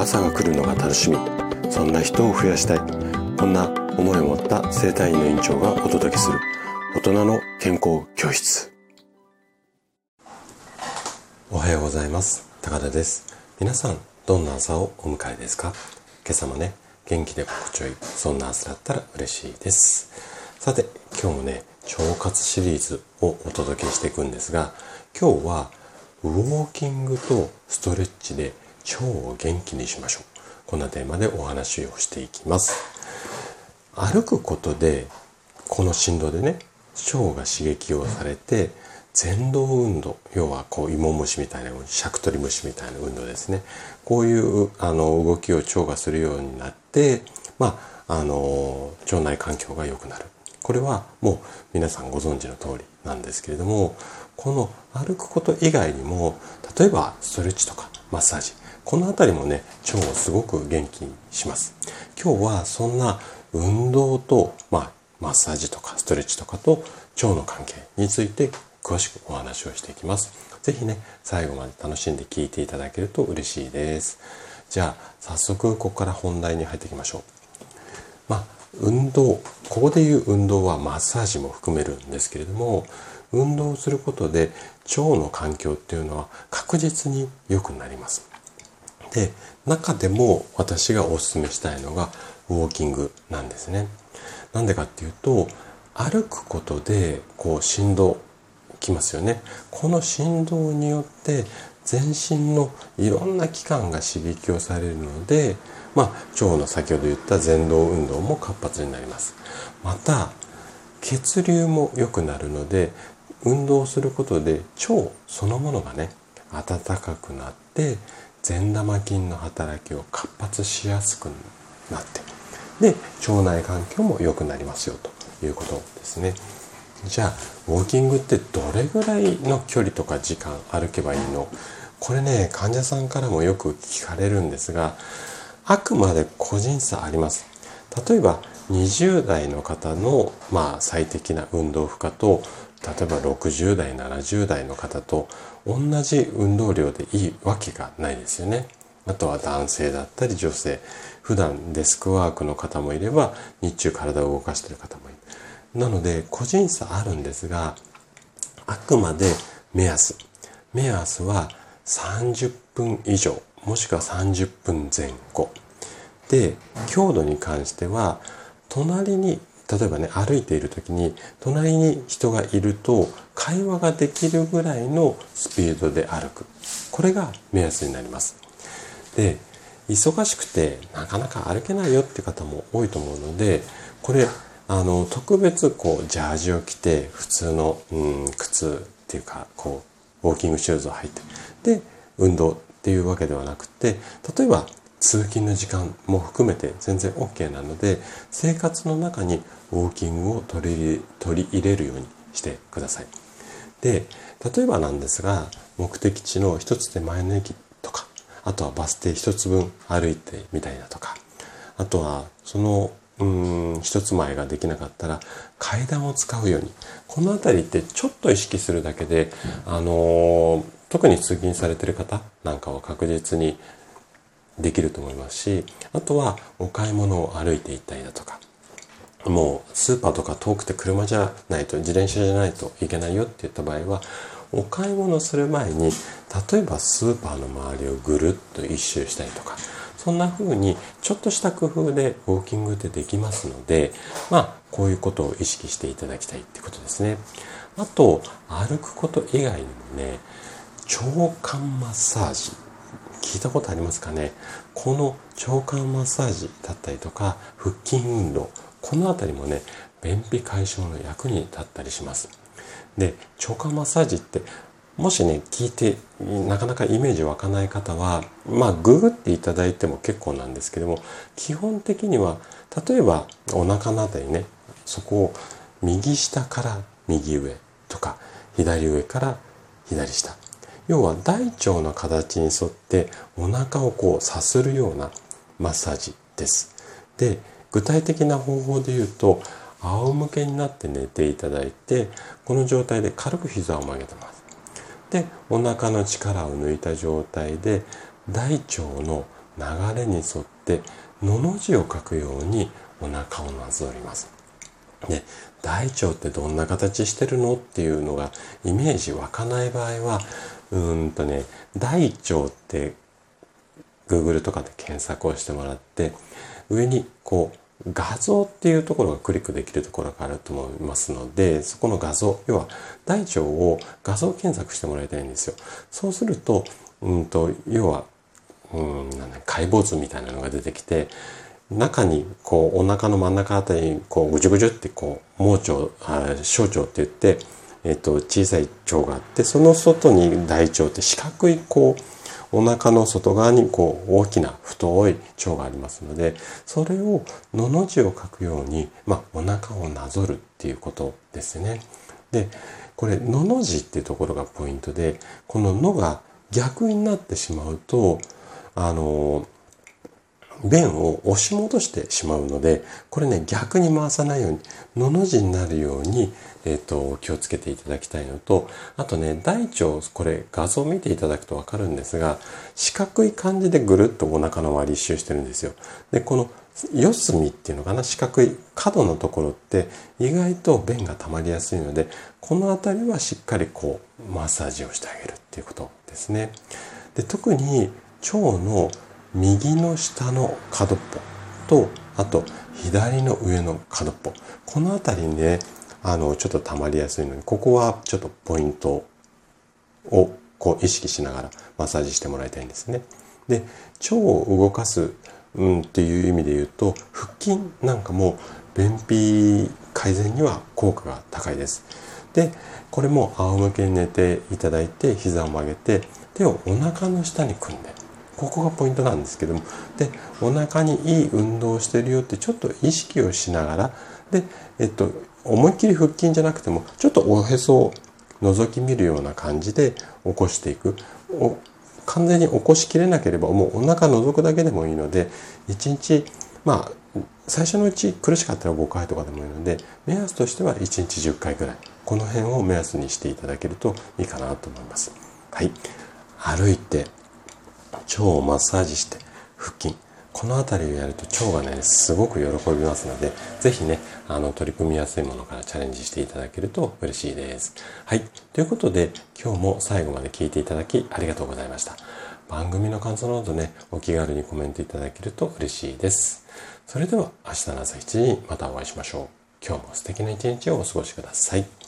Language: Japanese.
朝が来るのが楽しみ。そんな人を増やしたい。こんな思いを持った生体院の院長がお届けする。大人の健康教室。おはようございます。高田です。皆さんどんな朝をお迎えですか？今朝もね元気で心地よいそんな朝だったら嬉しいです。さて今日もね腸活シリーズをお届けしていくんですが今日はウォーキングとストレッチで腸を元気にしましょう。こんなテーマでお話をしていきます。歩くことでこの振動でね腸が刺激をされて前動運動要はこう芋虫みたいなシャクトリムシみたいな運動ですね。こういうあの動きを腸がするようになってまああの腸内環境が良くなる。これはもう皆さんご存知の通りなんですけれどもこの歩くこと以外にも例えばストレッチとかマッサージこの辺りもね腸をすごく元気にします。今日はそんな運動と、まあ、マッサージとかストレッチとかと腸の関係について詳しくお話をしていきます。是非ね最後まで楽しんで聞いていただけると嬉しいです。じゃあ早速ここから本題に入っていきましょう。まあ運動ここでいう運動はマッサージも含めるんですけれども運動をすることで腸の環境っていうのは確実に良くなります。で中でも私がお勧めしたいのがウォーキングなんですね。なんでかっていうと歩くことでこう振動きますよね。この振動によって全身のいろんな器官が刺激をされるので、まあ、腸の先ほど言った前動運動も活発になります。また血流も良くなるので運動することで腸そのものがね暖かくなって善玉菌の働きを活発しやすくなってで腸内環境も良くなりますよということですね。じゃあウォーキングってどれぐらいの距離とか時間歩けばいいの？これね患者さんからもよく聞かれるんですがあくまで個人差あります。例えば20代の方の、まあ、最適な運動負荷と例えば60代70代の方と同じ運動量でいいわけがないですよね。あとは男性だったり女性普段デスクワークの方もいれば日中体を動かしている方もいる。なので個人差あるんですがあくまで目安目安は30分以上もしくは30分前後で強度に関しては隣に例えばね歩いている時に隣に人がいると会話ができるぐらいのスピードで歩く。これが目安になります。で忙しくてなかなか歩けないよって方も多いと思うのでこれあの特別こうジャージを着て普通の、うん、靴っていうかこうウォーキングシューズを履いてで運動っていうわけではなくて例えば通勤の時間も含めて全然 OK なので生活の中にウォーキングを取り取り入れるようにしてください。で例えばなんですが目的地の一つ手前の駅とかあとはバス停一つ分歩いてみたいなとかあとはそのうん一つ前ができなかったら階段を使うようにこの辺りってちょっと意識するだけで、あの特に通勤されてる方なんかは確実にできると思いますしあとはお買い物を歩いていったりだとかもうスーパーとか遠くて車じゃないと自転車じゃないといけないよって言った場合はお買い物する前に例えばスーパーの周りをぐるっと一周したりとかそんな風にちょっとした工夫でウォーキングってできますのでまあこういうことを意識していただきたいってことですね。あと歩くこと以外にもね腸管マッサージ。聞いたことありますかね？この腸管マッサージだったりとか腹筋運動この辺りもね便秘解消の役に立ったりします。で腸管マッサージってもしね聞いてなかなかイメージ湧かない方はまあググっていただいても結構なんですけども基本的には例えばお腹の辺りねそこを右下から右上とか左上から左下要は大腸の形に沿ってお腹をこうさするようなマッサージです。で具体的な方法で言うと仰向けになって寝ていただいてこの状態で軽く膝を曲げてます。でお腹の力を抜いた状態で大腸の流れに沿ってのの字を書くようにお腹をなぞります。で大腸ってどんな形してるのっていうのがイメージ湧かない場合はうんとね大腸って Google とかで検索をしてもらって上にこう画像っていうところがクリックできるところがあると思いますのでそこの画像要は大腸を画像検索してもらいたいんですよ。そうするとうんと要はうん解剖図みたいなのが出てきて中にこうお腹の真ん中あたりにこうぐじゅぐじゅってこう盲腸あ小腸って言って、えっと、小さい腸があってその外に大腸って四角いこうお腹の外側にこう大きな太い腸がありますのでそれをのの字を書くように、まあ、お腹をなぞるっていうことですね。でこれのの字っていうところがポイントでこの「の」が逆になってしまうとあの便を押し戻してしまうので、これね、逆に回さないように、のの字になるように、えっ、ー、と、気をつけていただきたいのと、あとね、大腸、これ画像を見ていただくとわかるんですが、四角い感じでぐるっとお腹の周り一周してるんですよ。で、この四隅っていうのかな、四角い角のところって意外と便が溜まりやすいので、この辺りはしっかりこう、マッサージをしてあげるっていうことですね。で、特に腸の右の下の角っぽとあと左の上の角っぽこの辺りにねあのちょっと溜まりやすいのにここはちょっとポイントをこう意識しながらマッサージしてもらいたいんですね。で腸を動かす、うん、っていう意味で言うと腹筋なんかも便秘改善には効果が高いです。でこれも仰向けに寝ていただいて膝を曲げて手をお腹の下に組んでここがポイントなんですけども。でお腹にいい運動をしてるよってちょっと意識をしながらで、えっと、思いっきり腹筋じゃなくてもちょっとおへそを覗き見るような感じで起こしていく。完全に起こしきれなければもうお腹覗くだけでもいいので1日まあ最初のうち苦しかったら5回とかでもいいので目安としては1日10回ぐらい。この辺を目安にしていただけるといいかなと思います。はい、歩いて腸をマッサージして腹筋。この辺りをやると腸がねすごく喜びますので是非ねあの取り組みやすいものからチャレンジしていただけると嬉しいです。はい。ということで今日も最後まで聞いていただきありがとうございました。番組の感想などねお気軽にコメントいただけると嬉しいです。それでは明日の朝7時にまたお会いしましょう。今日も素敵な一日をお過ごしください。